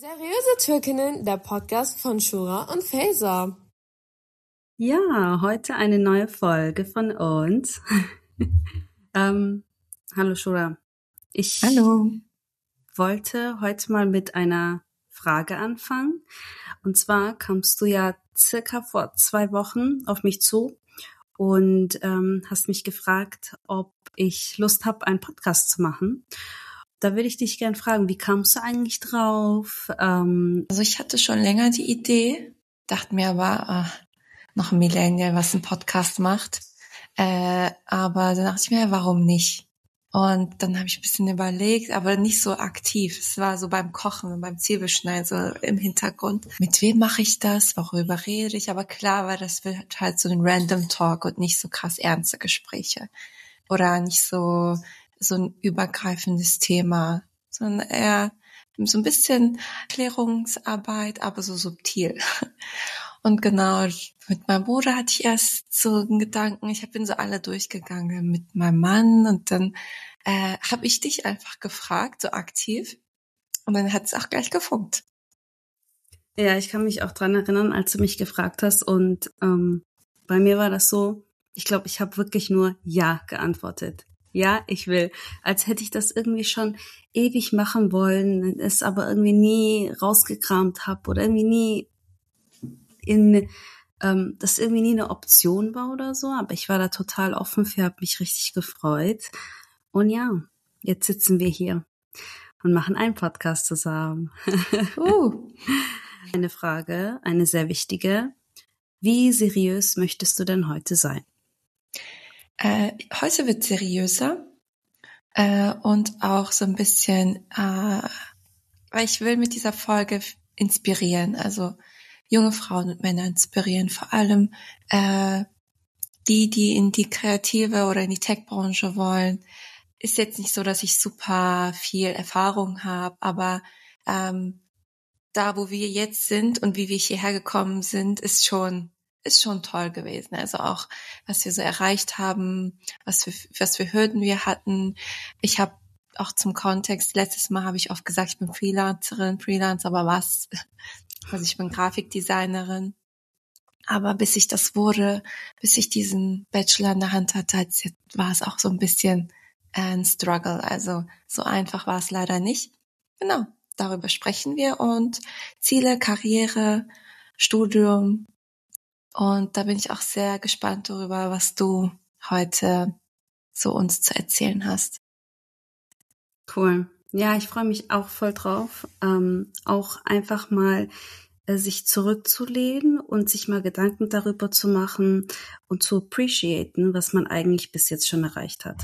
Seriöse Türkinnen, der Podcast von Shura und Faser. Ja, heute eine neue Folge von uns. ähm, hallo Shura. Ich hallo. wollte heute mal mit einer Frage anfangen. Und zwar kamst du ja circa vor zwei Wochen auf mich zu und ähm, hast mich gefragt, ob ich Lust habe, einen Podcast zu machen. Da würde ich dich gern fragen, wie kamst du eigentlich drauf? Ähm also ich hatte schon länger die Idee, dachte mir aber, ach, noch ein Millennial, was ein Podcast macht. Äh, aber dann dachte ich mir, warum nicht? Und dann habe ich ein bisschen überlegt, aber nicht so aktiv. Es war so beim Kochen und beim Zwiebelschneiden so im Hintergrund. Mit wem mache ich das? Worüber rede ich? Aber klar war, das wird halt so ein Random Talk und nicht so krass ernste Gespräche. Oder nicht so so ein übergreifendes Thema, sondern eher so ein bisschen Klärungsarbeit, aber so subtil. Und genau, mit meinem Bruder hatte ich erst so einen Gedanken, ich bin so alle durchgegangen mit meinem Mann und dann äh, habe ich dich einfach gefragt, so aktiv. Und dann hat es auch gleich gefunkt. Ja, ich kann mich auch dran erinnern, als du mich gefragt hast. Und ähm, bei mir war das so, ich glaube, ich habe wirklich nur Ja geantwortet ja, ich will. Als hätte ich das irgendwie schon ewig machen wollen, es aber irgendwie nie rausgekramt habe oder irgendwie nie in ähm, das irgendwie nie eine Option war oder so. Aber ich war da total offen für, habe mich richtig gefreut. Und ja, jetzt sitzen wir hier und machen einen Podcast zusammen. Uh. eine Frage, eine sehr wichtige. Wie seriös möchtest du denn heute sein? Äh, heute wird seriöser äh, und auch so ein bisschen, äh, weil ich will mit dieser Folge inspirieren, also junge Frauen und Männer inspirieren, vor allem äh, die, die in die kreative oder in die Tech-Branche wollen. Ist jetzt nicht so, dass ich super viel Erfahrung habe, aber ähm, da, wo wir jetzt sind und wie wir hierher gekommen sind, ist schon ist schon toll gewesen. Also auch, was wir so erreicht haben, was für, was für Hürden wir hatten. Ich habe auch zum Kontext, letztes Mal habe ich oft gesagt, ich bin Freelancerin, Freelance, aber was? Also ich bin Grafikdesignerin. Aber bis ich das wurde, bis ich diesen Bachelor in der Hand hatte, war es auch so ein bisschen ein Struggle. Also so einfach war es leider nicht. Genau, darüber sprechen wir und Ziele, Karriere, Studium, und da bin ich auch sehr gespannt darüber, was du heute so uns zu erzählen hast. Cool. Ja, ich freue mich auch voll drauf, ähm, auch einfach mal äh, sich zurückzulehnen und sich mal Gedanken darüber zu machen und zu appreciaten, was man eigentlich bis jetzt schon erreicht hat.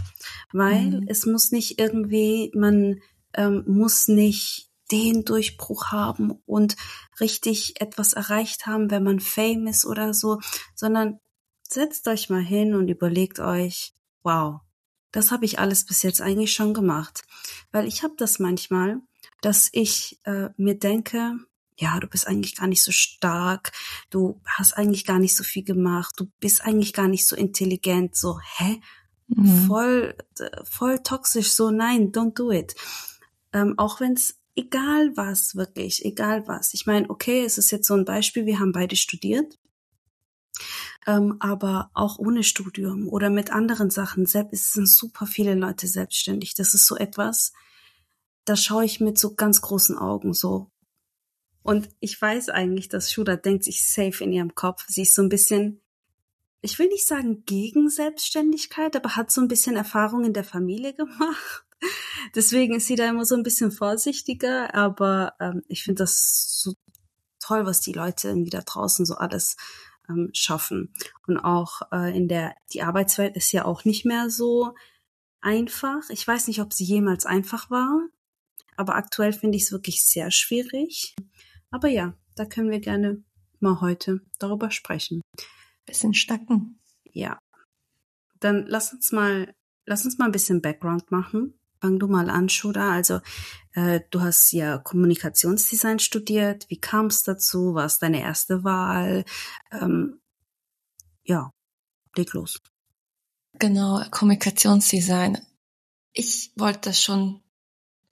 Weil mhm. es muss nicht irgendwie, man ähm, muss nicht den Durchbruch haben und richtig etwas erreicht haben, wenn man famous oder so, sondern setzt euch mal hin und überlegt euch, wow, das habe ich alles bis jetzt eigentlich schon gemacht. Weil ich habe das manchmal, dass ich äh, mir denke, ja, du bist eigentlich gar nicht so stark, du hast eigentlich gar nicht so viel gemacht, du bist eigentlich gar nicht so intelligent, so, hä? Mhm. Voll, äh, voll toxisch, so, nein, don't do it. Ähm, auch wenn es egal was, wirklich, egal was. Ich meine, okay, es ist jetzt so ein Beispiel, wir haben beide studiert, ähm, aber auch ohne Studium oder mit anderen Sachen, es sind super viele Leute selbstständig. Das ist so etwas, da schaue ich mit so ganz großen Augen so. Und ich weiß eigentlich, dass Shuda denkt sich safe in ihrem Kopf. Sie ist so ein bisschen, ich will nicht sagen gegen Selbstständigkeit, aber hat so ein bisschen Erfahrung in der Familie gemacht. Deswegen ist sie da immer so ein bisschen vorsichtiger, aber ähm, ich finde das so toll, was die Leute irgendwie da draußen so alles ähm, schaffen. Und auch äh, in der, die Arbeitswelt ist ja auch nicht mehr so einfach. Ich weiß nicht, ob sie jemals einfach war, aber aktuell finde ich es wirklich sehr schwierig. Aber ja, da können wir gerne mal heute darüber sprechen. Bisschen stacken. Ja. Dann lass uns mal, lass uns mal ein bisschen Background machen. Fang du mal an, Shuda. Also äh, du hast ja Kommunikationsdesign studiert. Wie kam es dazu? War es deine erste Wahl? Ähm, ja, leg los. Genau, Kommunikationsdesign. Ich wollte das schon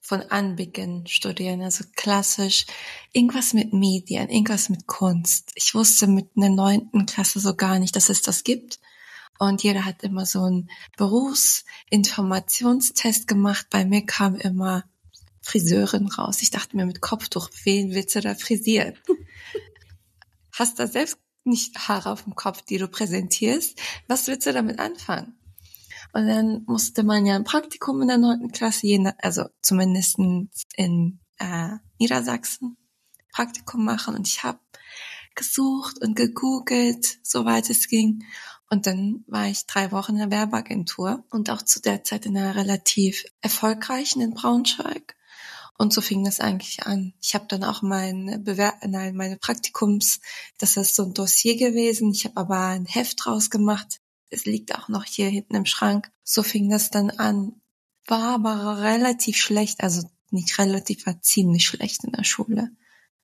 von Anbeginn studieren, also klassisch irgendwas mit Medien, irgendwas mit Kunst. Ich wusste mit einer neunten Klasse so gar nicht, dass es das gibt. Und jeder hat immer so einen Berufsinformationstest gemacht. Bei mir kam immer Friseurin raus. Ich dachte mir mit Kopftuch, wen willst du da frisieren? Hast da selbst nicht Haare auf dem Kopf, die du präsentierst. Was willst du damit anfangen? Und dann musste man ja ein Praktikum in der neunten Klasse, also zumindest in äh, Niedersachsen, Praktikum machen. Und ich habe gesucht und gegoogelt, soweit es ging. Und dann war ich drei Wochen in der Werbeagentur und auch zu der Zeit in einer relativ erfolgreichen in Braunschweig. Und so fing das eigentlich an. Ich habe dann auch mein Bewer nein, meine Praktikums, das ist so ein Dossier gewesen. Ich habe aber ein Heft draus gemacht es liegt auch noch hier hinten im Schrank. So fing das dann an. War aber relativ schlecht, also nicht relativ, war ziemlich schlecht in der Schule.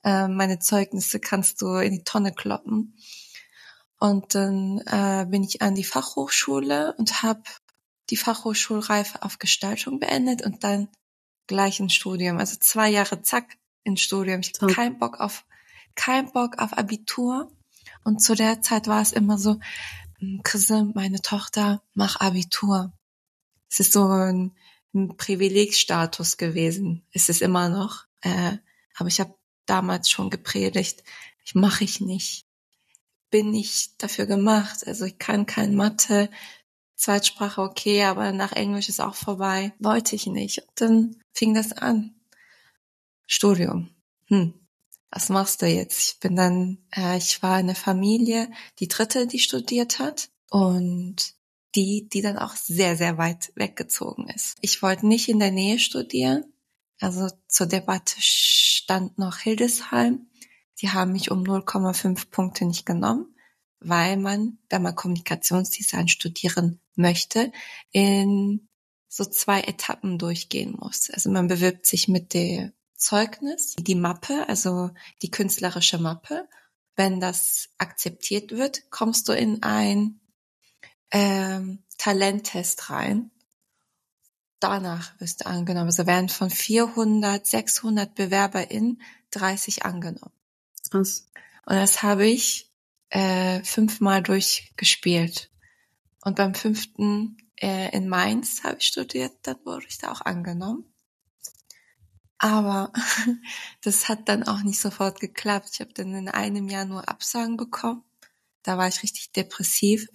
Äh, meine Zeugnisse kannst du in die Tonne kloppen. Und dann äh, bin ich an die Fachhochschule und habe die Fachhochschulreife auf Gestaltung beendet und dann gleich ein Studium. Also zwei Jahre zack ins Studium. Ich hatte keinen Bock auf kein Bock auf Abitur. Und zu der Zeit war es immer so, Chrisse, meine Tochter, mach Abitur. Es ist so ein, ein Privilegstatus gewesen. Es ist immer noch. Äh, aber ich habe damals schon gepredigt, ich mache ich nicht. Bin nicht dafür gemacht. Also ich kann kein Mathe, Zweitsprache okay, aber nach Englisch ist auch vorbei. Wollte ich nicht. Und dann fing das an. Studium. Hm was machst du jetzt? Ich bin dann, äh, ich war in einer Familie, die dritte, die studiert hat und die, die dann auch sehr, sehr weit weggezogen ist. Ich wollte nicht in der Nähe studieren. Also zur Debatte stand noch Hildesheim. Die haben mich um 0,5 Punkte nicht genommen, weil man, wenn man Kommunikationsdesign studieren möchte, in so zwei Etappen durchgehen muss. Also man bewirbt sich mit der Zeugnis, die Mappe, also die künstlerische Mappe. Wenn das akzeptiert wird, kommst du in ein ähm, Talenttest rein. Danach wirst du angenommen. Also werden von 400, 600 BewerberInnen 30 angenommen. Krass. Und das habe ich äh, fünfmal durchgespielt. Und beim fünften äh, in Mainz habe ich studiert, dann wurde ich da auch angenommen. Aber das hat dann auch nicht sofort geklappt. Ich habe dann in einem Jahr nur Absagen bekommen. Da war ich richtig depressiv,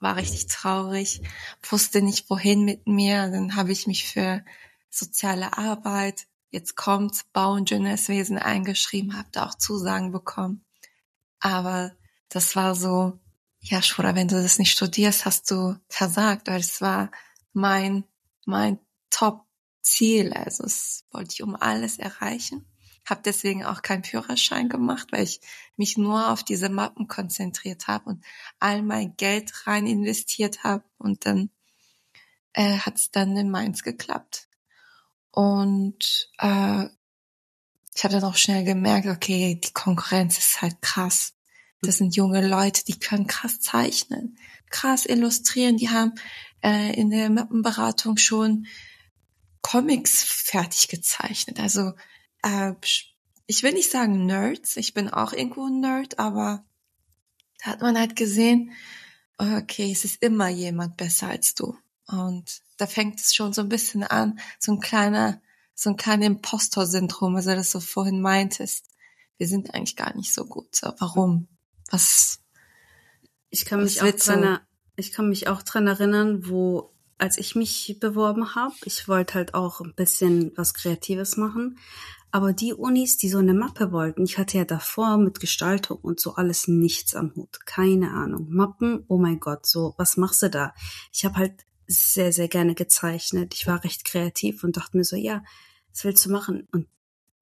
war richtig traurig, wusste nicht wohin mit mir. Dann habe ich mich für soziale Arbeit, jetzt kommt's, Bauingenieurswesen eingeschrieben, habe da auch Zusagen bekommen. Aber das war so, ja, Schwura, wenn du das nicht studierst, hast du versagt, weil es war mein, mein Top Ziel. Also es wollte ich um alles erreichen. Habe deswegen auch keinen Führerschein gemacht, weil ich mich nur auf diese Mappen konzentriert habe und all mein Geld rein investiert habe. Und dann äh, hat es dann in Mainz geklappt. Und äh, ich habe dann auch schnell gemerkt, okay, die Konkurrenz ist halt krass. Das sind junge Leute, die können krass zeichnen, krass illustrieren. Die haben äh, in der Mappenberatung schon Comics fertig gezeichnet. Also äh, ich will nicht sagen Nerds, ich bin auch irgendwo ein Nerd, aber da hat man halt gesehen, okay, es ist immer jemand besser als du. Und da fängt es schon so ein bisschen an, so ein kleiner, so ein kleiner Impostor-Syndrom, also das du vorhin meintest. Wir sind eigentlich gar nicht so gut. So, warum? Was? Ich kann mich auch dran, ich kann mich auch dran erinnern, wo als ich mich beworben habe, ich wollte halt auch ein bisschen was Kreatives machen. Aber die Unis, die so eine Mappe wollten, ich hatte ja davor mit Gestaltung und so alles nichts am Hut. Keine Ahnung. Mappen, oh mein Gott, so, was machst du da? Ich habe halt sehr, sehr gerne gezeichnet. Ich war recht kreativ und dachte mir so, ja, was willst du machen? Und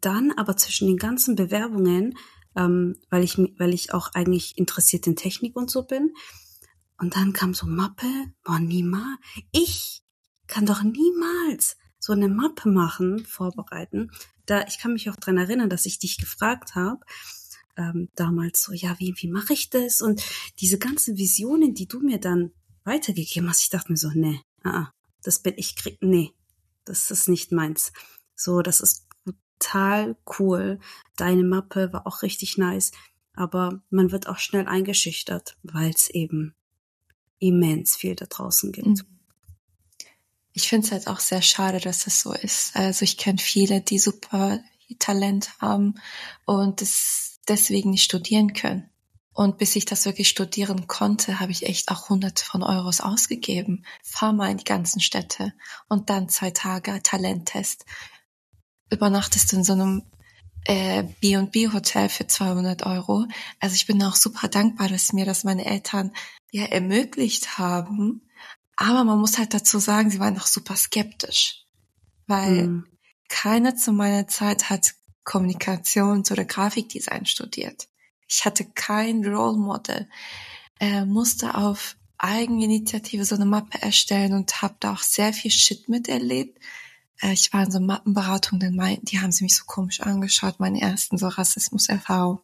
dann aber zwischen den ganzen Bewerbungen, ähm, weil ich weil ich auch eigentlich interessiert in Technik und so bin, und dann kam so Mappe, boah, niemals. Ich kann doch niemals so eine Mappe machen, vorbereiten. Da, ich kann mich auch dran erinnern, dass ich dich gefragt habe, ähm, damals so, ja, wie, wie mache ich das? Und diese ganzen Visionen, die du mir dann weitergegeben hast, ich dachte mir so, nee, ah, ah das bin ich, krieg, nee, das ist nicht meins. So, das ist total cool. Deine Mappe war auch richtig nice, aber man wird auch schnell eingeschüchtert, weil es eben immens viel da draußen gibt. Mhm. Ich finde es halt auch sehr schade, dass das so ist. Also ich kenne viele, die super Talent haben und es deswegen nicht studieren können. Und bis ich das wirklich studieren konnte, habe ich echt auch hunderte von Euros ausgegeben. Fahr mal in die ganzen Städte und dann zwei Tage Talenttest. Übernachtest in so einem äh, B&B Hotel für 200 Euro. Also ich bin auch super dankbar, dass mir das meine Eltern ja ermöglicht haben. Aber man muss halt dazu sagen, sie waren auch super skeptisch, weil mhm. keiner zu meiner Zeit hat Kommunikations- oder Grafikdesign studiert. Ich hatte kein Role Model, äh, musste auf Eigeninitiative so eine Mappe erstellen und habe da auch sehr viel Shit miterlebt. Äh, ich war in so Mappenberatung, dann meinten, die haben sie mich so komisch angeschaut, meine ersten so Rassismuserfahrungen.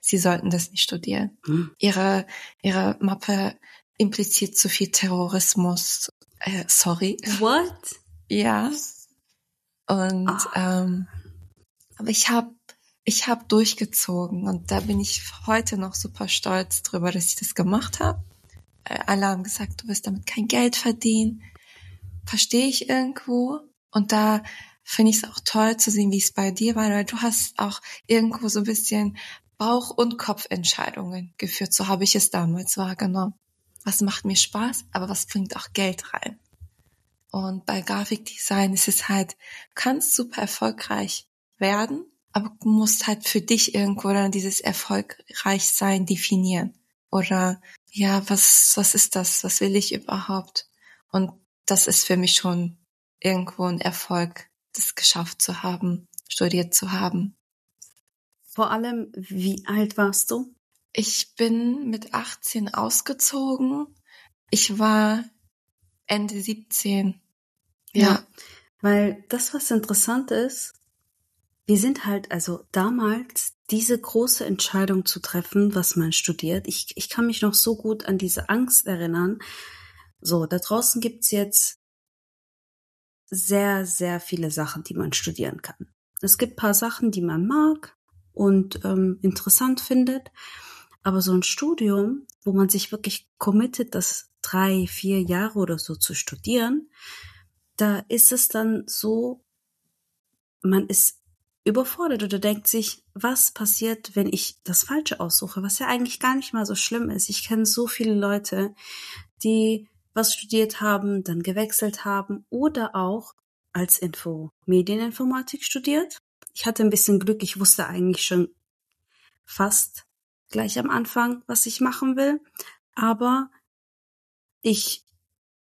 Sie sollten das nicht studieren. Hm. Ihre, ihre Mappe impliziert zu viel Terrorismus. Äh, sorry. What? Ja. Und oh. ähm, aber ich habe ich habe durchgezogen und da bin ich heute noch super stolz drüber, dass ich das gemacht habe. Äh, alle haben gesagt, du wirst damit kein Geld verdienen. Verstehe ich irgendwo. Und da finde ich es auch toll zu sehen, wie es bei dir war, weil du hast auch irgendwo so ein bisschen Bauch- und Kopfentscheidungen geführt. So habe ich es damals wahrgenommen. Was macht mir Spaß, aber was bringt auch Geld rein? Und bei Grafikdesign ist es halt, du kannst super erfolgreich werden, aber du musst halt für dich irgendwo dann dieses erfolgreich sein definieren. Oder ja, was, was ist das? Was will ich überhaupt? Und das ist für mich schon irgendwo ein Erfolg, das geschafft zu haben, studiert zu haben. Vor allem, wie alt warst du? Ich bin mit 18 ausgezogen. Ich war Ende 17. Ja. ja. Weil das, was interessant ist, wir sind halt also damals diese große Entscheidung zu treffen, was man studiert. Ich, ich kann mich noch so gut an diese Angst erinnern. So, da draußen gibt's jetzt sehr, sehr viele Sachen, die man studieren kann. Es gibt paar Sachen, die man mag und ähm, interessant findet. Aber so ein Studium, wo man sich wirklich committet, das drei, vier Jahre oder so zu studieren, da ist es dann so, man ist überfordert oder denkt sich, was passiert, wenn ich das Falsche aussuche, was ja eigentlich gar nicht mal so schlimm ist. Ich kenne so viele Leute, die was studiert haben, dann gewechselt haben oder auch als Info Medieninformatik studiert. Ich hatte ein bisschen Glück, ich wusste eigentlich schon fast gleich am Anfang, was ich machen will, aber ich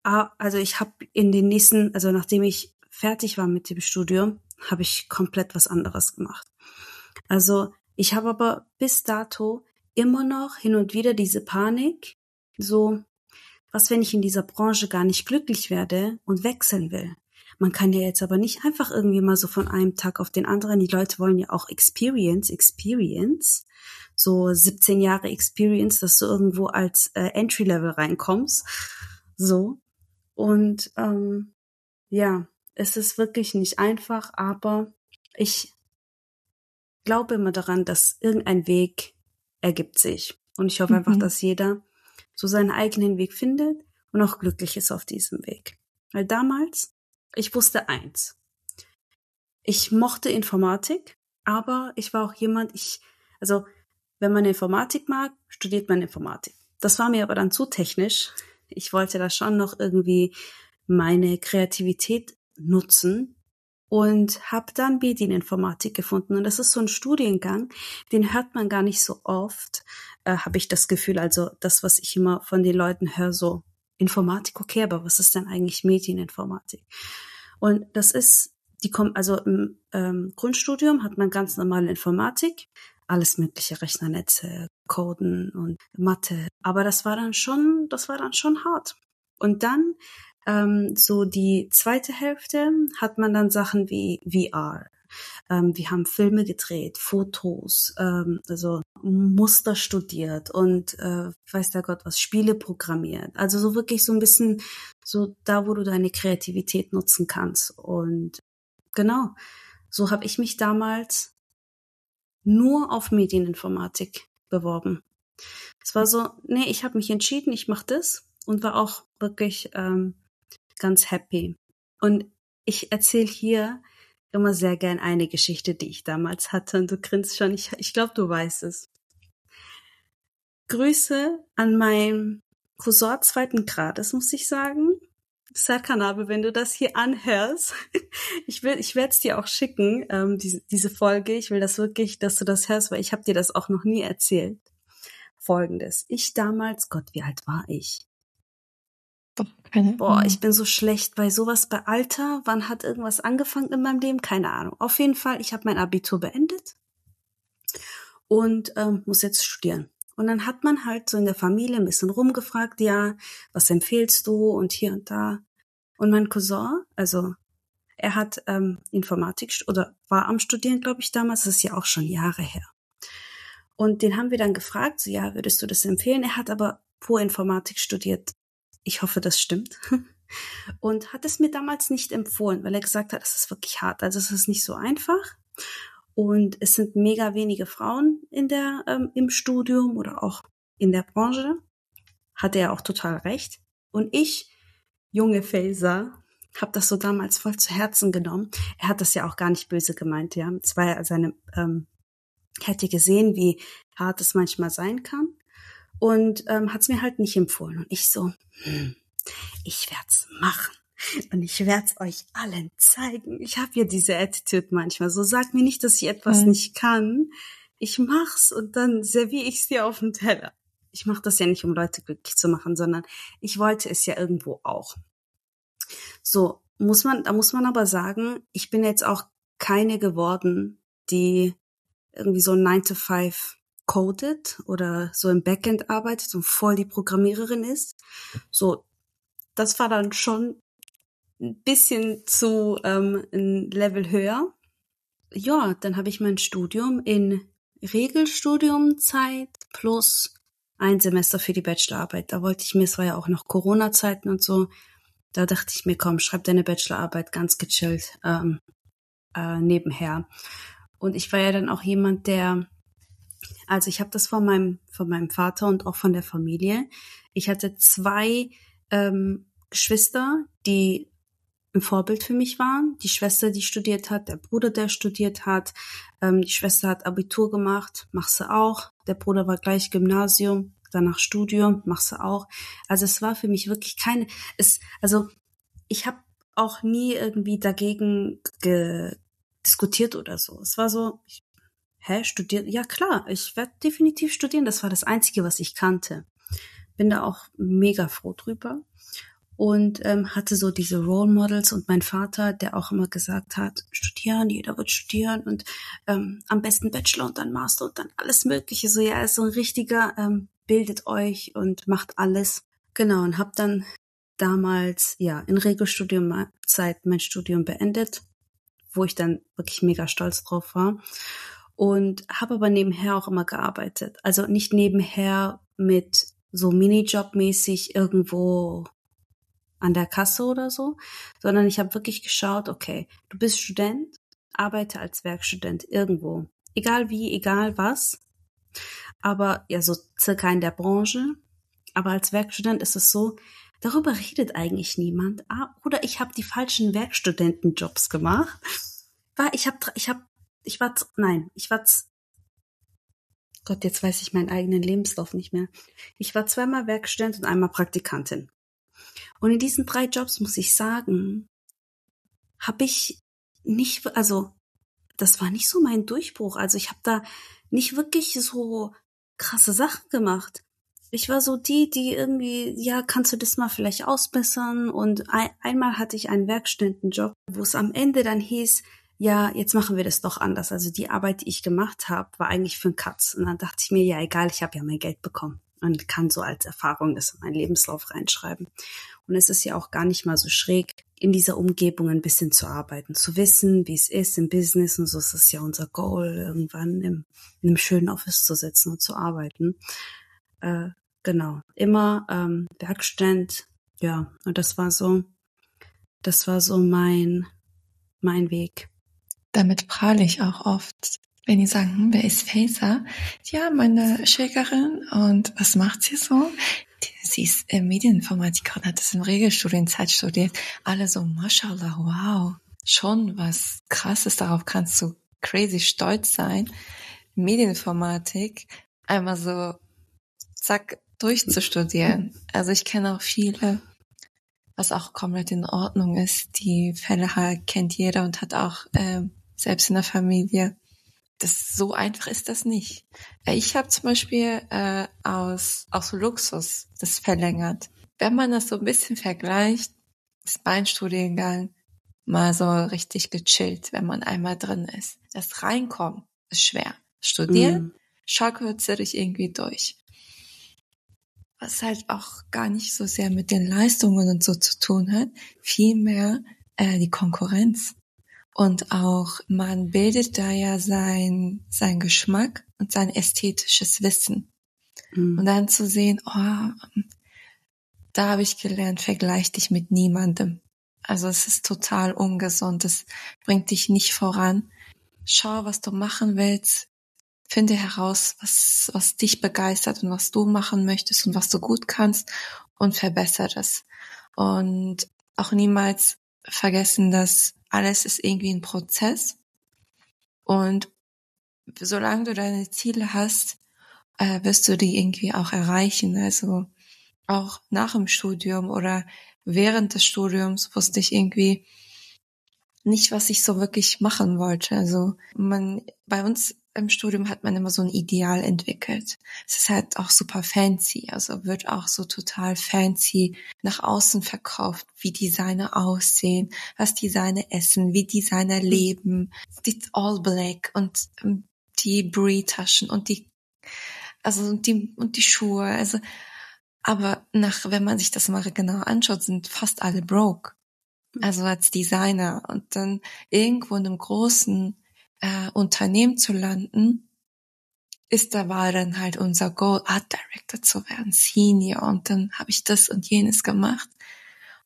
also ich habe in den nächsten, also nachdem ich fertig war mit dem Studium, habe ich komplett was anderes gemacht. Also ich habe aber bis dato immer noch hin und wieder diese Panik, so, was wenn ich in dieser Branche gar nicht glücklich werde und wechseln will? Man kann ja jetzt aber nicht einfach irgendwie mal so von einem Tag auf den anderen, die Leute wollen ja auch Experience, Experience, so 17 Jahre Experience, dass du irgendwo als äh, Entry-Level reinkommst, so. Und ähm, ja, es ist wirklich nicht einfach, aber ich glaube immer daran, dass irgendein Weg ergibt sich. Und ich hoffe mhm. einfach, dass jeder so seinen eigenen Weg findet und auch glücklich ist auf diesem Weg. Weil damals, ich wusste eins. Ich mochte Informatik, aber ich war auch jemand, ich, also, wenn man Informatik mag, studiert man Informatik. Das war mir aber dann zu technisch. Ich wollte da schon noch irgendwie meine Kreativität nutzen und habe dann Medieninformatik gefunden. Und das ist so ein Studiengang, den hört man gar nicht so oft, äh, habe ich das Gefühl. Also das, was ich immer von den Leuten höre, so Informatik, okay, aber was ist denn eigentlich Medieninformatik? Und das ist, die kommt, also im ähm, Grundstudium hat man ganz normale Informatik, alles mögliche Rechnernetze, Coden und Mathe. Aber das war dann schon, das war dann schon hart. Und dann ähm, so die zweite Hälfte hat man dann Sachen wie VR. Ähm, wir haben Filme gedreht, Fotos, ähm, also Muster studiert und äh, weiß der Gott was, Spiele programmiert. Also so wirklich so ein bisschen So da, wo du deine Kreativität nutzen kannst. Und genau, so habe ich mich damals nur auf Medieninformatik beworben. Es war so, nee, ich habe mich entschieden, ich mache das und war auch wirklich ähm, ganz happy. Und ich erzähle hier immer sehr gern eine Geschichte, die ich damals hatte. Und du grinst schon, ich, ich glaube, du weißt es. Grüße an meinen Cousin zweiten Grades, muss ich sagen. Serkanabe, wenn du das hier anhörst, ich will, ich werde es dir auch schicken, ähm, diese, diese Folge. Ich will das wirklich, dass du das hörst, weil ich habe dir das auch noch nie erzählt. Folgendes. Ich damals, Gott, wie alt war ich? Keine Boah, ich bin so schlecht bei sowas, bei Alter. Wann hat irgendwas angefangen in meinem Leben? Keine Ahnung. Auf jeden Fall, ich habe mein Abitur beendet und ähm, muss jetzt studieren. Und dann hat man halt so in der Familie ein bisschen rumgefragt, ja, was empfehlst du und hier und da. Und mein Cousin, also er hat ähm, Informatik oder war am Studieren, glaube ich, damals, das ist ja auch schon Jahre her. Und den haben wir dann gefragt, so ja, würdest du das empfehlen? Er hat aber pur Informatik studiert. Ich hoffe, das stimmt. Und hat es mir damals nicht empfohlen, weil er gesagt hat, es ist wirklich hart. Also es ist nicht so einfach. Und es sind mega wenige Frauen in der, ähm, im Studium oder auch in der Branche. Hatte er auch total recht. Und ich, junge Faser, habe das so damals voll zu Herzen genommen. Er hat das ja auch gar nicht böse gemeint, ja. Es war ja seine ähm, hätte gesehen, wie hart es manchmal sein kann und ähm, hat es mir halt nicht empfohlen. Und ich so, hm, ich werd's machen. Und ich werd's euch allen zeigen. Ich habe ja diese Attitude manchmal. So sag mir nicht, dass ich etwas mhm. nicht kann. Ich mach's und dann serviere ich's dir auf dem Teller. Ich mache das ja nicht, um Leute glücklich zu machen, sondern ich wollte es ja irgendwo auch. So, muss man, da muss man aber sagen, ich bin jetzt auch keine geworden, die irgendwie so 9 to 5 codet oder so im Backend arbeitet und voll die Programmiererin ist. So, das war dann schon ein bisschen zu ähm, ein Level höher. Ja, dann habe ich mein Studium in Regelstudiumzeit plus ein Semester für die Bachelorarbeit. Da wollte ich mir, es war ja auch noch Corona-Zeiten und so, da dachte ich mir, komm, schreib deine Bachelorarbeit ganz gechillt ähm, äh, nebenher. Und ich war ja dann auch jemand, der, also ich habe das von meinem, von meinem Vater und auch von der Familie. Ich hatte zwei ähm, Geschwister, die ein Vorbild für mich waren. Die Schwester, die studiert hat, der Bruder, der studiert hat. Ähm, die Schwester hat Abitur gemacht, mach sie auch. Der Bruder war gleich Gymnasium, danach Studium, mach sie auch. Also es war für mich wirklich keine, es, also ich habe auch nie irgendwie dagegen ge, diskutiert oder so. Es war so, ich, hä, studiert? Ja klar, ich werde definitiv studieren. Das war das Einzige, was ich kannte. Bin da auch mega froh drüber und ähm, hatte so diese Role Models und mein Vater, der auch immer gesagt hat, studieren, jeder wird studieren und ähm, am besten Bachelor und dann Master und dann alles Mögliche. So ja, ist so ein richtiger, ähm, bildet euch und macht alles. Genau, und habe dann damals ja in Regelstudiumzeit mein Studium beendet wo ich dann wirklich mega stolz drauf war. Und habe aber nebenher auch immer gearbeitet. Also nicht nebenher mit so Minijob-mäßig irgendwo an der Kasse oder so, sondern ich habe wirklich geschaut, okay, du bist Student, arbeite als Werkstudent irgendwo. Egal wie, egal was. Aber ja, so circa in der Branche. Aber als Werkstudent ist es so, Darüber redet eigentlich niemand. Ah, oder ich habe die falschen Werkstudentenjobs gemacht. War ich habe ich habe ich war nein, ich war Gott, jetzt weiß ich meinen eigenen Lebenslauf nicht mehr. Ich war zweimal Werkstudent und einmal Praktikantin. Und in diesen drei Jobs muss ich sagen, habe ich nicht, also das war nicht so mein Durchbruch. Also ich habe da nicht wirklich so krasse Sachen gemacht ich war so die, die irgendwie, ja, kannst du das mal vielleicht ausbessern? Und ein, einmal hatte ich einen Werkstudentenjob, wo es am Ende dann hieß, ja, jetzt machen wir das doch anders. Also die Arbeit, die ich gemacht habe, war eigentlich für einen Katz. Und dann dachte ich mir, ja, egal, ich habe ja mein Geld bekommen und kann so als Erfahrung das in meinen Lebenslauf reinschreiben. Und es ist ja auch gar nicht mal so schräg, in dieser Umgebung ein bisschen zu arbeiten, zu wissen, wie es ist im Business und so ist es ja unser Goal, irgendwann im, in einem schönen Office zu sitzen und zu arbeiten. Äh, genau, immer ähm, Werkstudent ja, und das war so, das war so mein, mein Weg. Damit prahle ich auch oft, wenn die sagen, hm, wer ist Faser? Ja, meine Schwägerin. Und was macht sie so? Sie ist Medieninformatikerin, hat das im Regelstudienzeit studiert. Alle so, mashallah, wow. Schon was krasses, darauf kannst du crazy stolz sein. Medieninformatik, einmal so, zack, durchzustudieren. Also ich kenne auch viele, was auch komplett in Ordnung ist. Die Fälle kennt jeder und hat auch äh, selbst in der Familie. Das so einfach ist das nicht. Ich habe zum Beispiel äh, aus aus Luxus das verlängert. Wenn man das so ein bisschen vergleicht, ist mein Studiengang mal so richtig gechillt, wenn man einmal drin ist. Das Reinkommen ist schwer. Studieren, mm. schaukelt dich irgendwie durch was halt auch gar nicht so sehr mit den Leistungen und so zu tun hat, vielmehr äh, die Konkurrenz. Und auch man bildet da ja sein, sein Geschmack und sein ästhetisches Wissen. Mhm. Und dann zu sehen, oh, da habe ich gelernt, vergleich dich mit niemandem. Also es ist total ungesund, es bringt dich nicht voran. Schau, was du machen willst, Finde heraus, was, was dich begeistert und was du machen möchtest und was du gut kannst und verbessere es. Und auch niemals vergessen, dass alles ist irgendwie ein Prozess. Und solange du deine Ziele hast, äh, wirst du die irgendwie auch erreichen. Also auch nach dem Studium oder während des Studiums wusste ich irgendwie nicht, was ich so wirklich machen wollte. Also man, bei uns im Studium hat man immer so ein Ideal entwickelt. Es ist halt auch super fancy, also wird auch so total fancy nach außen verkauft, wie Designer aussehen, was Designer essen, wie Designer leben, die All Black und ähm, die Brie-Taschen und die, also und die, und die Schuhe, also, aber nach, wenn man sich das mal genau anschaut, sind fast alle broke. Also als Designer und dann irgendwo in einem großen äh, Unternehmen zu landen, ist da war dann halt unser Goal, Art Director zu werden, Senior. Und dann habe ich das und jenes gemacht.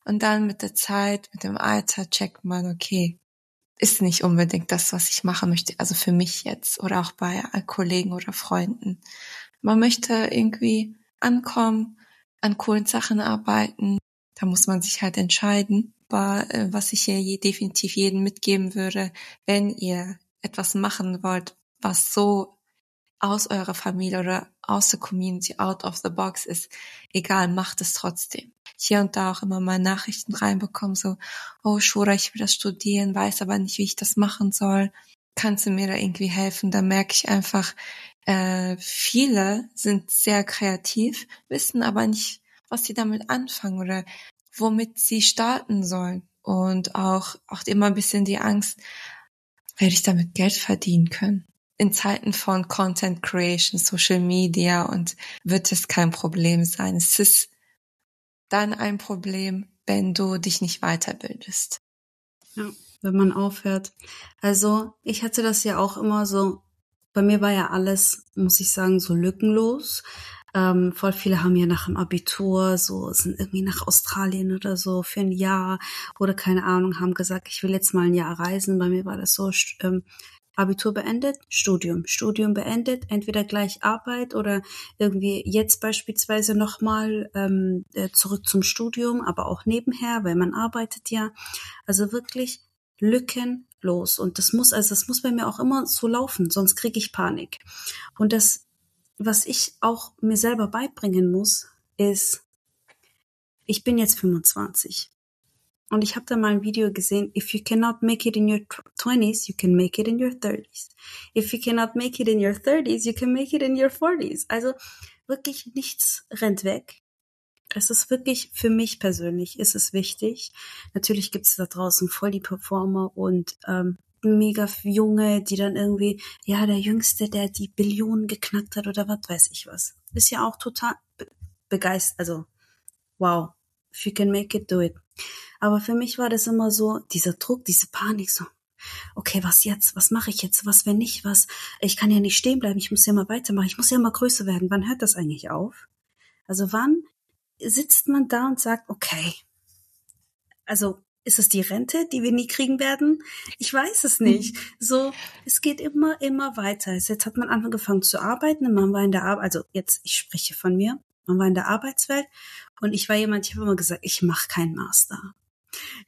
Und dann mit der Zeit, mit dem Alter checkt man, okay, ist nicht unbedingt das, was ich machen möchte. Also für mich jetzt oder auch bei Kollegen oder Freunden. Man möchte irgendwie ankommen, an coolen Sachen arbeiten. Da muss man sich halt entscheiden. Aber äh, was ich hier definitiv jedem mitgeben würde, wenn ihr etwas machen wollt, was so aus eurer Familie oder aus der Community, out of the box ist, egal, macht es trotzdem. Hier und da auch immer mal Nachrichten reinbekommen, so, oh Shura, ich will das studieren, weiß aber nicht, wie ich das machen soll. Kannst du mir da irgendwie helfen? Da merke ich einfach, äh, viele sind sehr kreativ, wissen aber nicht, was sie damit anfangen oder womit sie starten sollen. Und auch, auch immer ein bisschen die Angst, werde ich damit Geld verdienen können. In Zeiten von Content Creation, Social Media und wird es kein Problem sein. Es ist dann ein Problem, wenn du dich nicht weiterbildest. Ja, wenn man aufhört. Also ich hatte das ja auch immer so, bei mir war ja alles, muss ich sagen, so lückenlos. Ähm, voll viele haben ja nach dem Abitur so, sind irgendwie nach Australien oder so für ein Jahr oder keine Ahnung, haben gesagt, ich will jetzt mal ein Jahr reisen. Bei mir war das so, ähm, Abitur beendet, Studium, Studium beendet, entweder gleich Arbeit oder irgendwie jetzt beispielsweise nochmal ähm, äh, zurück zum Studium, aber auch nebenher, weil man arbeitet ja. Also wirklich lückenlos. Und das muss, also das muss bei mir auch immer so laufen, sonst kriege ich Panik. Und das was ich auch mir selber beibringen muss, ist, ich bin jetzt 25. Und ich habe da mal ein Video gesehen, if you cannot make it in your 20s, you can make it in your 30s. If you cannot make it in your 30s, you can make it in your 40s. Also wirklich nichts rennt weg. Es ist wirklich für mich persönlich ist es wichtig. Natürlich gibt es da draußen voll die Performer und ähm, mega Junge, die dann irgendwie, ja, der Jüngste, der die Billionen geknackt hat oder was weiß ich was. Ist ja auch total be begeistert, also wow, if you can make it, do it. Aber für mich war das immer so, dieser Druck, diese Panik, so, okay, was jetzt? Was mache ich jetzt? Was, wenn nicht? Was? Ich kann ja nicht stehen bleiben, ich muss ja mal weitermachen, ich muss ja mal größer werden. Wann hört das eigentlich auf? Also wann sitzt man da und sagt, okay, also ist es die Rente, die wir nie kriegen werden? Ich weiß es nicht. So, es geht immer, immer weiter. Jetzt hat man angefangen zu arbeiten man war in der Arbeit, also jetzt, ich spreche von mir, man war in der Arbeitswelt und ich war jemand, ich habe immer gesagt, ich mache keinen Master.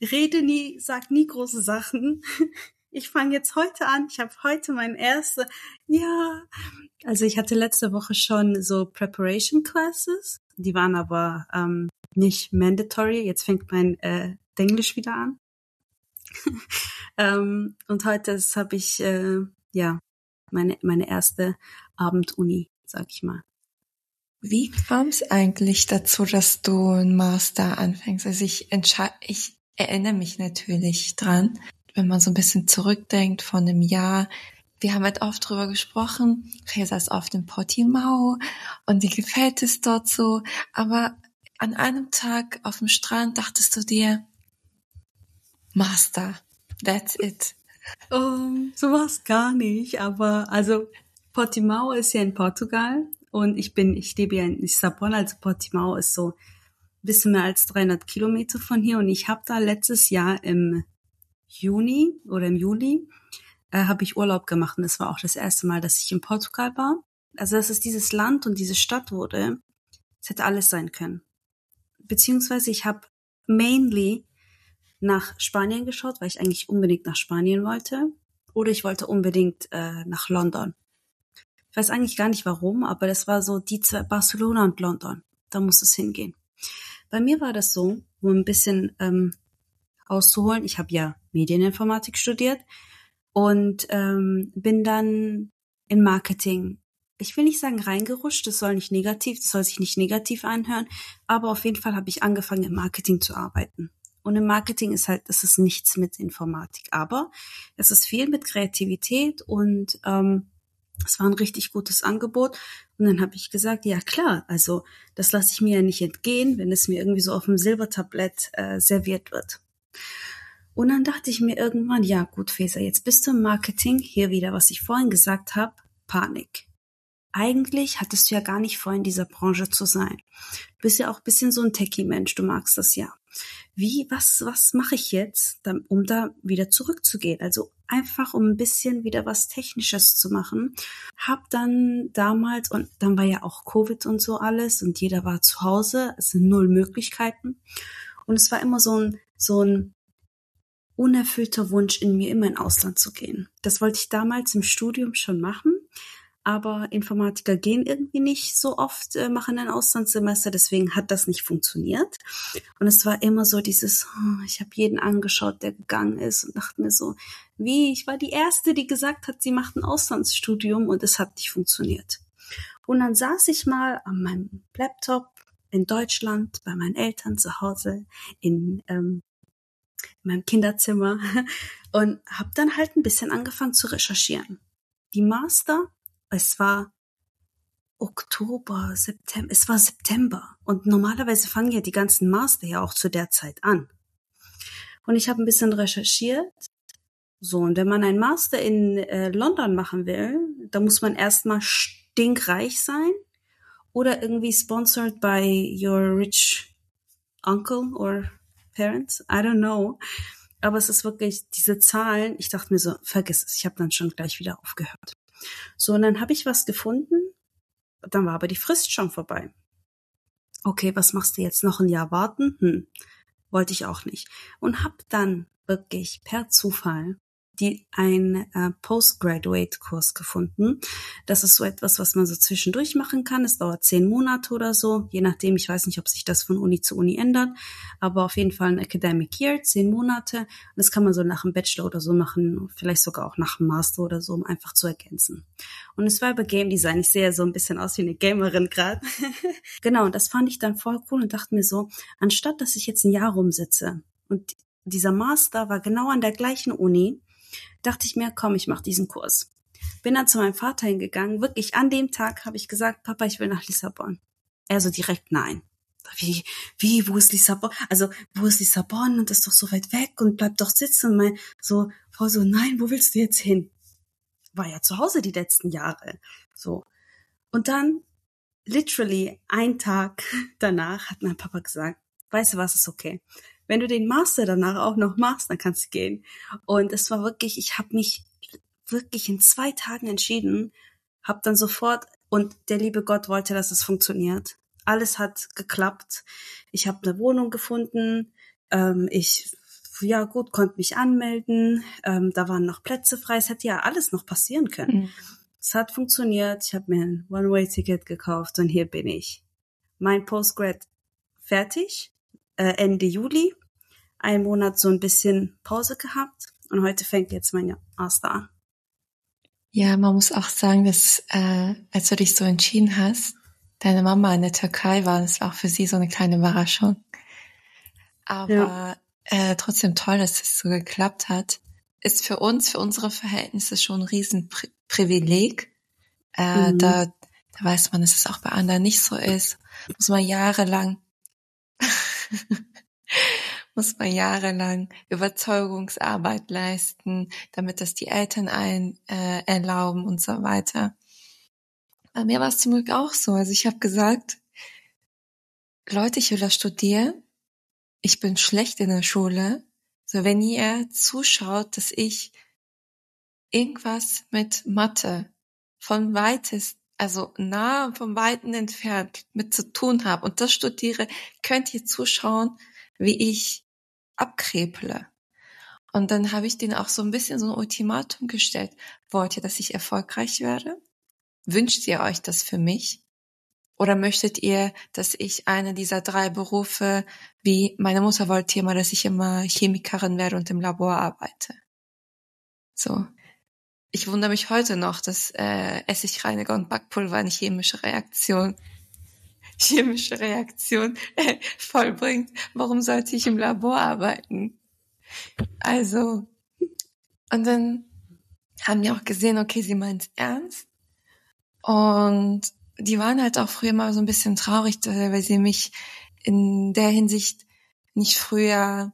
Rede nie, sag nie große Sachen. Ich fange jetzt heute an. Ich habe heute mein erste, ja. Also ich hatte letzte Woche schon so Preparation Classes. Die waren aber ähm, nicht mandatory. Jetzt fängt mein äh, Englisch wieder an. ähm, und heute habe ich äh, ja meine meine erste Abenduni, sag ich mal. Wie kam es eigentlich dazu, dass du einen Master anfängst? Also ich ich erinnere mich natürlich dran, wenn man so ein bisschen zurückdenkt von einem Jahr. Wir haben halt oft drüber gesprochen. Resa ist oft in Portimao und dir gefällt es dort so. Aber an einem Tag auf dem Strand dachtest du dir, Master. That's it. Um, so was gar nicht, aber also Portimao ist ja in Portugal und ich bin, ich lebe ja in Lissabon, also Portimao ist so ein bisschen mehr als 300 Kilometer von hier und ich habe da letztes Jahr im Juni oder im Juli äh, habe ich Urlaub gemacht und das war auch das erste Mal, dass ich in Portugal war. Also dass es dieses Land und diese Stadt wurde, es hätte alles sein können. Beziehungsweise ich habe mainly nach Spanien geschaut, weil ich eigentlich unbedingt nach Spanien wollte. Oder ich wollte unbedingt äh, nach London. Ich weiß eigentlich gar nicht warum, aber das war so die zwei, Barcelona und London. Da muss es hingehen. Bei mir war das so, um ein bisschen ähm, auszuholen. Ich habe ja Medieninformatik studiert und ähm, bin dann in Marketing. Ich will nicht sagen reingerutscht, das soll nicht negativ, das soll sich nicht negativ anhören, aber auf jeden Fall habe ich angefangen im Marketing zu arbeiten. Und im Marketing ist halt, das ist nichts mit Informatik, aber es ist viel mit Kreativität und ähm, es war ein richtig gutes Angebot. Und dann habe ich gesagt, ja klar, also das lasse ich mir ja nicht entgehen, wenn es mir irgendwie so auf dem Silbertablett äh, serviert wird. Und dann dachte ich mir irgendwann, ja gut, Feser, jetzt bist du im Marketing, hier wieder, was ich vorhin gesagt habe, Panik eigentlich hattest du ja gar nicht vor, in dieser Branche zu sein. Du bist ja auch ein bisschen so ein Techie-Mensch, du magst das ja. Wie, was, was mache ich jetzt, um da wieder zurückzugehen? Also einfach, um ein bisschen wieder was Technisches zu machen. Hab dann damals, und dann war ja auch Covid und so alles, und jeder war zu Hause, es sind null Möglichkeiten. Und es war immer so ein, so ein unerfüllter Wunsch in mir, immer in Ausland zu gehen. Das wollte ich damals im Studium schon machen aber Informatiker gehen irgendwie nicht so oft, äh, machen ein Auslandssemester, deswegen hat das nicht funktioniert. Und es war immer so dieses, oh, ich habe jeden angeschaut, der gegangen ist und dachte mir so, wie, ich war die Erste, die gesagt hat, sie macht ein Auslandsstudium und es hat nicht funktioniert. Und dann saß ich mal an meinem Laptop in Deutschland bei meinen Eltern zu Hause in, ähm, in meinem Kinderzimmer und habe dann halt ein bisschen angefangen zu recherchieren. Die Master es war Oktober, September, es war September und normalerweise fangen ja die ganzen Master ja auch zu der Zeit an. Und ich habe ein bisschen recherchiert. So, und wenn man ein Master in äh, London machen will, da muss man erstmal stinkreich sein oder irgendwie sponsored by your rich uncle or parents. I don't know. Aber es ist wirklich diese Zahlen. Ich dachte mir so, vergiss es. Ich habe dann schon gleich wieder aufgehört. So, und dann habe ich was gefunden, dann war aber die Frist schon vorbei. Okay, was machst du jetzt noch ein Jahr warten? Hm, wollte ich auch nicht. Und hab dann wirklich per Zufall die ein äh, Postgraduate-Kurs gefunden. Das ist so etwas, was man so zwischendurch machen kann. Es dauert zehn Monate oder so, je nachdem. Ich weiß nicht, ob sich das von Uni zu Uni ändert, aber auf jeden Fall ein Academic Year, zehn Monate. Und das kann man so nach dem Bachelor oder so machen, vielleicht sogar auch nach dem Master oder so, um einfach zu ergänzen. Und es war über Game Design. Ich sehe ja so ein bisschen aus wie eine Gamerin gerade. genau, und das fand ich dann voll cool und dachte mir so, anstatt dass ich jetzt ein Jahr rumsitze und dieser Master war genau an der gleichen Uni, dachte ich mir, komm, ich mache diesen Kurs. Bin dann zu meinem Vater hingegangen. Wirklich an dem Tag habe ich gesagt, Papa, ich will nach Lissabon. Er so direkt nein. Wie, wie, wo ist Lissabon? Also, wo ist Lissabon? Und das ist doch so weit weg und bleib doch sitzen. Und mein, so, Frau so, nein, wo willst du jetzt hin? War ja zu Hause die letzten Jahre. So. Und dann literally ein Tag danach hat mein Papa gesagt, weißt du was, ist okay. Wenn du den Master danach auch noch machst, dann kannst du gehen. Und es war wirklich, ich habe mich wirklich in zwei Tagen entschieden, habe dann sofort und der liebe Gott wollte, dass es funktioniert. Alles hat geklappt. Ich habe eine Wohnung gefunden. Ähm, ich ja gut konnte mich anmelden. Ähm, da waren noch Plätze frei. Es hätte ja alles noch passieren können. Mhm. Es hat funktioniert. Ich habe mir ein One-Way-Ticket gekauft und hier bin ich. Mein Postgrad fertig, äh, Ende Juli. Ein Monat so ein bisschen Pause gehabt und heute fängt jetzt mein Master an. Ja, man muss auch sagen, dass äh, als du dich so entschieden hast, deine Mama in der Türkei war, das war auch für sie so eine kleine Überraschung. Aber ja. äh, trotzdem toll, dass es so geklappt hat ist für uns, für unsere Verhältnisse schon ein Riesenprivileg. Äh, mhm. da, da weiß man, dass es auch bei anderen nicht so ist. Muss man jahrelang, muss man jahrelang Überzeugungsarbeit leisten, damit das die Eltern ein äh, erlauben und so weiter. Bei mir war es zum Glück auch so. Also ich habe gesagt, Leute, ich will das studieren. Ich bin schlecht in der Schule. So, wenn ihr zuschaut, dass ich irgendwas mit Mathe von weitest, also nah vom Weiten entfernt mit zu tun habe und das studiere, könnt ihr zuschauen, wie ich abkreple. Und dann habe ich denen auch so ein bisschen so ein Ultimatum gestellt. Wollt ihr, dass ich erfolgreich werde? Wünscht ihr euch das für mich? Oder möchtet ihr, dass ich eine dieser drei Berufe, wie meine Mutter wollte immer, dass ich immer Chemikerin werde und im Labor arbeite? So. Ich wundere mich heute noch, dass äh, Essigreiniger und Backpulver eine chemische Reaktion chemische Reaktion äh, vollbringt. Warum sollte ich im Labor arbeiten? Also, und dann haben wir auch gesehen, okay, sie meint ernst. Und die waren halt auch früher mal so ein bisschen traurig, weil sie mich in der Hinsicht nicht früher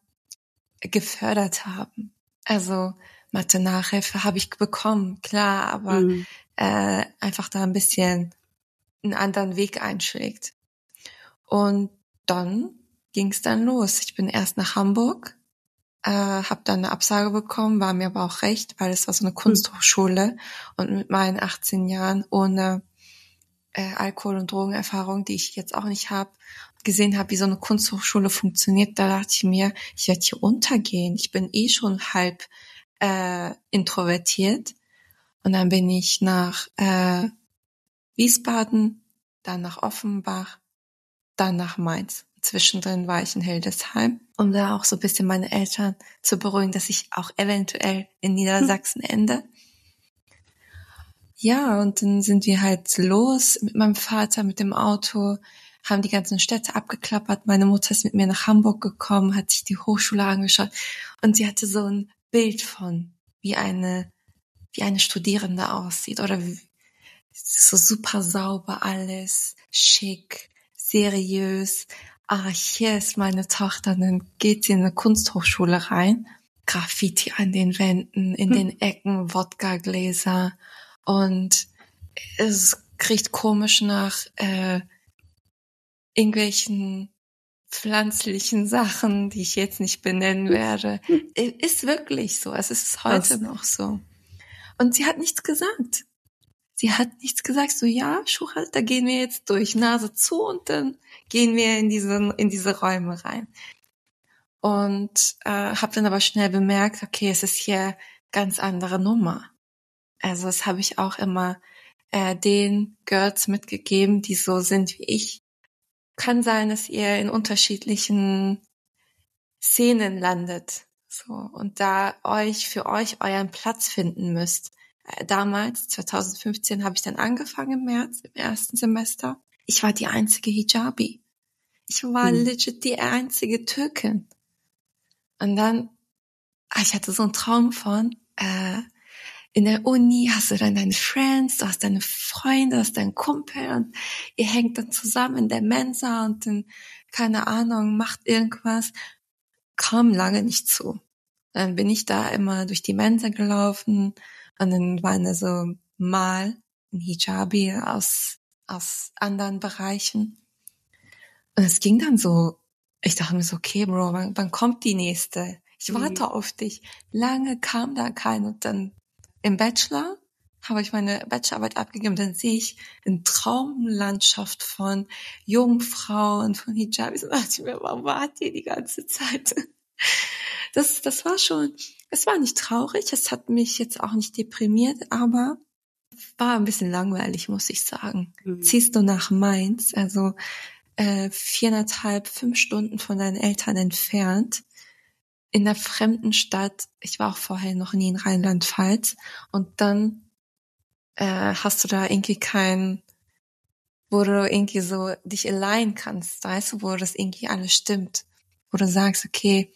gefördert haben. Also Mathe-Nachhilfe habe ich bekommen, klar, aber mhm. äh, einfach da ein bisschen einen anderen Weg einschlägt. Und dann ging es dann los. Ich bin erst nach Hamburg, äh, habe dann eine Absage bekommen, war mir aber auch recht, weil es war so eine hm. Kunsthochschule und mit meinen 18 Jahren ohne äh, Alkohol- und Drogenerfahrung, die ich jetzt auch nicht habe, gesehen habe, wie so eine Kunsthochschule funktioniert, da dachte ich mir, ich werde hier untergehen. Ich bin eh schon halb äh, introvertiert. Und dann bin ich nach äh, Wiesbaden, dann nach Offenbach, dann nach Mainz. Zwischendrin war ich in Hildesheim, um da auch so ein bisschen meine Eltern zu beruhigen, dass ich auch eventuell in Niedersachsen ende. Ja, und dann sind wir halt los mit meinem Vater mit dem Auto, haben die ganzen Städte abgeklappert. Meine Mutter ist mit mir nach Hamburg gekommen, hat sich die Hochschule angeschaut und sie hatte so ein Bild von, wie eine, wie eine Studierende aussieht oder wie, so super sauber alles, schick, seriös. Ah, hier ist meine Tochter, dann geht sie in eine Kunsthochschule rein. Graffiti an den Wänden, in hm. den Ecken, Wodka-Gläser und es kriegt komisch nach äh, irgendwelchen pflanzlichen Sachen, die ich jetzt nicht benennen werde. Ist wirklich so. Es ist heute Was? noch so. Und sie hat nichts gesagt. Sie hat nichts gesagt. So, ja, Schuchal, da gehen wir jetzt durch Nase zu und dann gehen wir in diese, in diese Räume rein. Und äh, habe dann aber schnell bemerkt, okay, es ist hier ganz andere Nummer. Also das habe ich auch immer äh, den Girls mitgegeben, die so sind wie ich. Kann sein, dass ihr in unterschiedlichen Szenen landet. So, und da euch für euch euren Platz finden müsst. Äh, damals, 2015, habe ich dann angefangen im März, im ersten Semester. Ich war die einzige Hijabi. Ich war mhm. legit die einzige Türkin. Und dann, ah, ich hatte so einen Traum von, äh, in der Uni hast du dann deine Friends, du hast deine Freunde, du hast deinen Kumpel und ihr hängt dann zusammen in der Mensa und dann, keine Ahnung, macht irgendwas. Kam lange nicht zu. Dann bin ich da immer durch die Mensa gelaufen und dann waren da so mal ein Hijabi aus, aus anderen Bereichen. Und es ging dann so, ich dachte mir so, okay, Bro, wann, wann kommt die nächste? Ich warte mhm. auf dich. Lange kam da kein und dann im Bachelor habe ich meine Bachelorarbeit abgegeben, dann sehe ich eine Traumlandschaft von Jungfrauen, von Hijabis und dachte ich mir, warum wart ihr die ganze Zeit? Das, das war schon, es war nicht traurig, es hat mich jetzt auch nicht deprimiert, aber war ein bisschen langweilig, muss ich sagen. Mhm. Ziehst du nach Mainz, also äh, viereinhalb, fünf Stunden von deinen Eltern entfernt, in der fremden Stadt. Ich war auch vorher noch nie in Rheinland-Pfalz und dann äh, hast du da irgendwie kein, wo du irgendwie so dich allein kannst, weißt du, wo das irgendwie alles stimmt, wo du sagst, okay,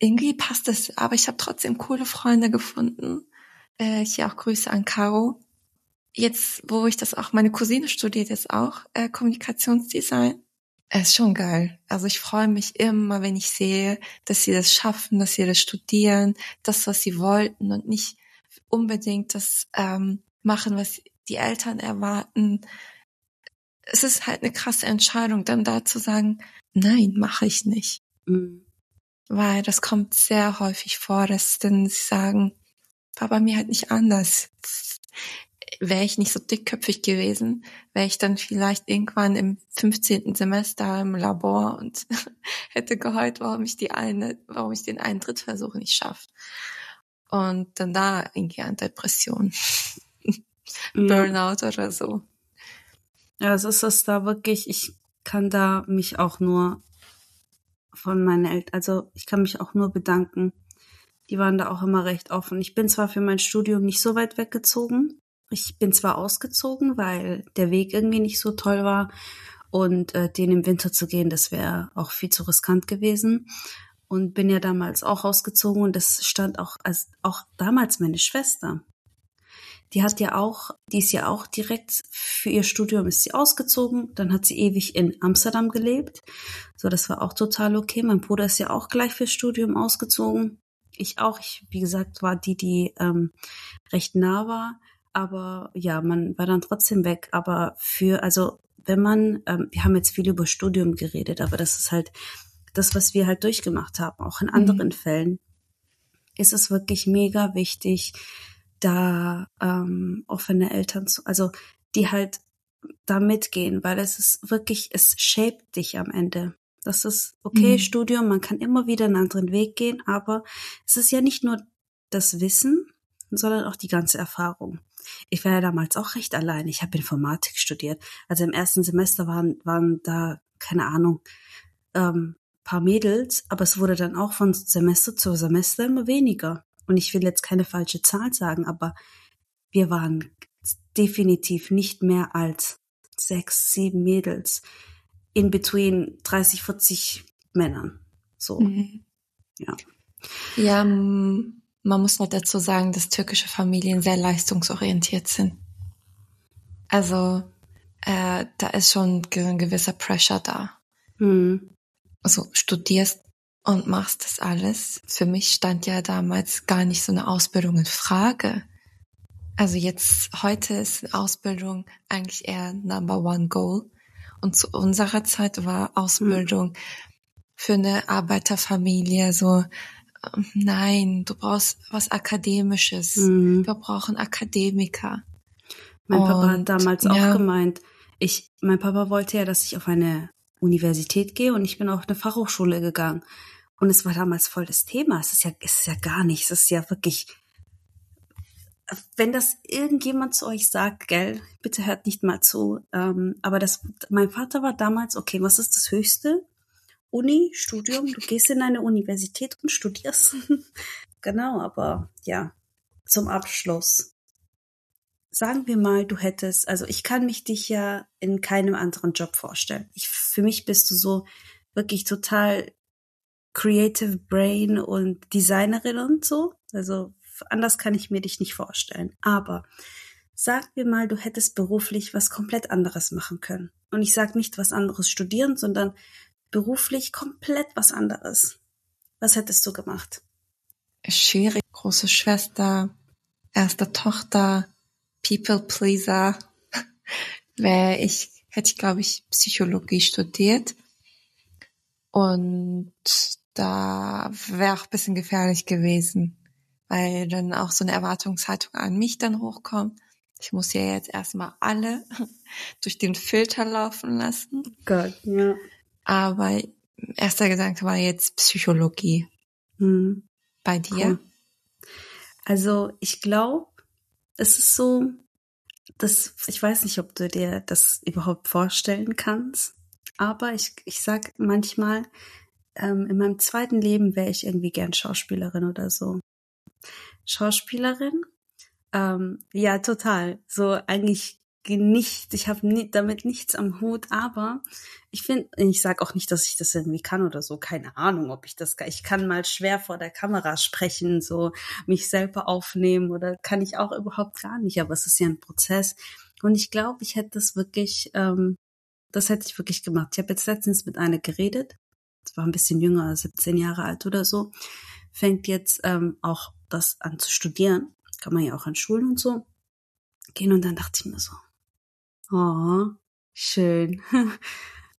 irgendwie passt es, aber ich habe trotzdem coole Freunde gefunden. Äh, hier auch Grüße an Caro. Jetzt, wo ich das auch, meine Cousine studiert jetzt auch äh, Kommunikationsdesign. Es ist schon geil. Also ich freue mich immer, wenn ich sehe, dass sie das schaffen, dass sie das studieren, das, was sie wollten und nicht unbedingt das ähm, machen, was die Eltern erwarten. Es ist halt eine krasse Entscheidung, dann da zu sagen, nein, mache ich nicht. Mhm. Weil das kommt sehr häufig vor, dass dann sie sagen, war bei mir halt nicht anders. Wäre ich nicht so dickköpfig gewesen, wäre ich dann vielleicht irgendwann im 15. Semester im Labor und hätte geheult, warum ich die eine, warum ich den einen Drittversuch nicht schaffe. Und dann da irgendwie an Depression. Burnout oder so. Ja, es ist es da wirklich, ich kann da mich auch nur von meinen Eltern, also ich kann mich auch nur bedanken. Die waren da auch immer recht offen. Ich bin zwar für mein Studium nicht so weit weggezogen. Ich bin zwar ausgezogen, weil der Weg irgendwie nicht so toll war und äh, den im Winter zu gehen, das wäre auch viel zu riskant gewesen. Und bin ja damals auch ausgezogen und das stand auch als auch damals meine Schwester die hat ja auch, die ist ja auch direkt für ihr Studium ist sie ausgezogen. Dann hat sie ewig in Amsterdam gelebt. So, das war auch total okay. Mein Bruder ist ja auch gleich fürs Studium ausgezogen. Ich auch. Ich, wie gesagt, war die, die ähm, recht nah war. Aber ja, man war dann trotzdem weg. Aber für, also wenn man, ähm, wir haben jetzt viel über Studium geredet, aber das ist halt das, was wir halt durchgemacht haben, auch in anderen mhm. Fällen, ist es wirklich mega wichtig, da ähm, offene Eltern zu, also die halt da mitgehen, weil es ist wirklich, es shaped dich am Ende. Das ist okay, mhm. Studium, man kann immer wieder einen anderen Weg gehen, aber es ist ja nicht nur das Wissen, sondern auch die ganze Erfahrung. Ich war ja damals auch recht allein. Ich habe Informatik studiert. Also im ersten Semester waren, waren da, keine Ahnung, ähm, paar Mädels, aber es wurde dann auch von Semester zu Semester immer weniger und ich will jetzt keine falsche Zahl sagen, aber wir waren definitiv nicht mehr als sechs, sieben Mädels in between 30, 40 Männern. So. Mhm. Ja. Ja, man muss halt dazu sagen, dass türkische Familien sehr leistungsorientiert sind. Also äh, da ist schon ein gewisser Pressure da. Mhm. Also studierst und machst das alles. Für mich stand ja damals gar nicht so eine Ausbildung in Frage. Also jetzt, heute ist Ausbildung eigentlich eher Number One Goal. Und zu unserer Zeit war Ausbildung für eine Arbeiterfamilie so, ähm, nein, du brauchst was Akademisches. Mhm. Wir brauchen Akademiker. Mein Papa hat damals ja. auch gemeint, ich, mein Papa wollte ja, dass ich auf eine Universität gehe und ich bin auf eine Fachhochschule gegangen. Und es war damals voll das Thema. Es ist ja, es ist ja gar nichts. Es ist ja wirklich, wenn das irgendjemand zu euch sagt, gell, bitte hört nicht mal zu. Ähm, aber das, mein Vater war damals, okay, was ist das Höchste? Uni, Studium, du gehst in eine Universität und studierst. genau, aber ja, zum Abschluss. Sagen wir mal, du hättest, also ich kann mich dich ja in keinem anderen Job vorstellen. Ich, für mich bist du so wirklich total Creative Brain und Designerin und so. Also anders kann ich mir dich nicht vorstellen. Aber sag mir mal, du hättest beruflich was komplett anderes machen können. Und ich sag nicht was anderes studieren, sondern beruflich komplett was anderes. Was hättest du gemacht? Schwierig. Große Schwester, erste Tochter, People Pleaser. wäre ich, hätte ich, glaube ich, Psychologie studiert. Und da wäre auch ein bisschen gefährlich gewesen, weil dann auch so eine Erwartungshaltung an mich dann hochkommt. Ich muss ja jetzt erstmal alle durch den Filter laufen lassen. Gott, ja. Aber erster Gedanke war jetzt Psychologie. Hm. Bei dir? Cool. Also ich glaube, es ist so, dass ich weiß nicht, ob du dir das überhaupt vorstellen kannst, aber ich, ich sag manchmal, ähm, in meinem zweiten Leben wäre ich irgendwie gern Schauspielerin oder so. Schauspielerin? Ähm, ja, total. So eigentlich nicht, ich habe nie, damit nichts am Hut, aber ich finde, ich sage auch nicht, dass ich das irgendwie kann oder so, keine Ahnung, ob ich das kann. Ich kann mal schwer vor der Kamera sprechen, so mich selber aufnehmen oder kann ich auch überhaupt gar nicht, aber es ist ja ein Prozess. Und ich glaube, ich hätte das wirklich, ähm, das hätte ich wirklich gemacht. Ich habe jetzt letztens mit einer geredet, war ein bisschen jünger, 17 Jahre alt oder so, fängt jetzt ähm, auch das an zu studieren. Kann man ja auch an Schulen und so gehen. Und dann dachte ich mir so, Oh, schön.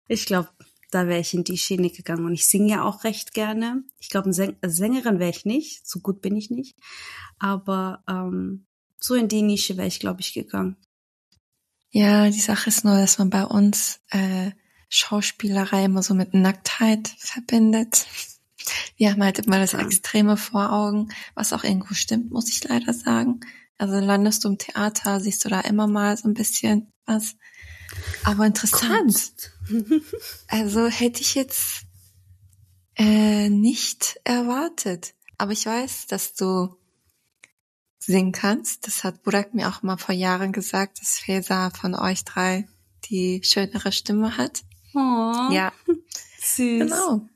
Ich glaube, da wäre ich in die Schiene gegangen. Und ich singe ja auch recht gerne. Ich glaube, Säng Sängerin wäre ich nicht. So gut bin ich nicht. Aber ähm, so in die Nische wäre ich, glaube ich, gegangen. Ja, die Sache ist nur, dass man bei uns äh, Schauspielerei immer so mit Nacktheit verbindet. Wir haben halt immer das Extreme vor Augen, was auch irgendwo stimmt, muss ich leider sagen. Also landest du im Theater, siehst du da immer mal so ein bisschen was. Aber interessant. also hätte ich jetzt äh, nicht erwartet. Aber ich weiß, dass du singen kannst. Das hat Burak mir auch mal vor Jahren gesagt, dass Fesa von euch drei die schönere Stimme hat. Oh, Ja, süß. genau.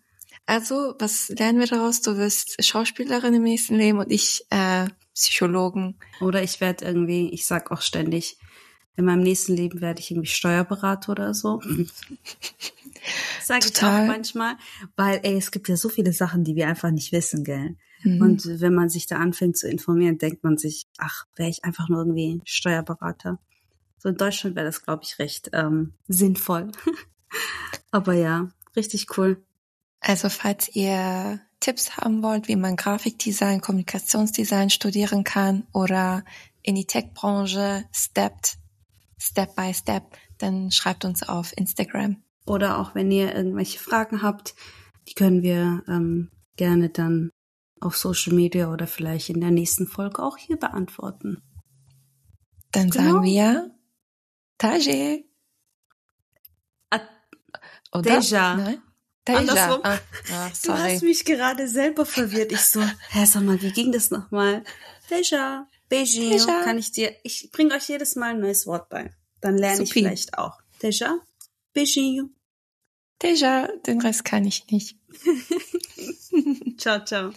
Also, was lernen wir daraus? Du wirst Schauspielerin im nächsten Leben und ich äh, Psychologen. Oder ich werde irgendwie, ich sag auch ständig, in meinem nächsten Leben werde ich irgendwie Steuerberater oder so. Sage ich auch manchmal, weil ey, es gibt ja so viele Sachen, die wir einfach nicht wissen, gell? Mhm. Und wenn man sich da anfängt zu informieren, denkt man sich, ach, wäre ich einfach nur irgendwie Steuerberater. So in Deutschland wäre das, glaube ich, recht ähm, sinnvoll. Aber ja, richtig cool. Also falls ihr Tipps haben wollt, wie man Grafikdesign, Kommunikationsdesign studieren kann oder in die Tech-Branche steppt, Step by Step, dann schreibt uns auf Instagram. Oder auch wenn ihr irgendwelche Fragen habt, die können wir ähm, gerne dann auf Social Media oder vielleicht in der nächsten Folge auch hier beantworten. Dann Genau. sagen wir Taje. Oder? Deja. Nein? Deja. Andersrum. Ah, ah, Du hast mich gerade selber verwirrt. Ich so, hä, sag mal, wie ging das nochmal? Deja, Beijing, Deja. kann ich dir, ich bringe euch jedes Mal ein neues Wort bei. Dann lerne ich vielleicht auch. Deja, Beijing. Deja, den Rest kann ich nicht. Ciao, ciao.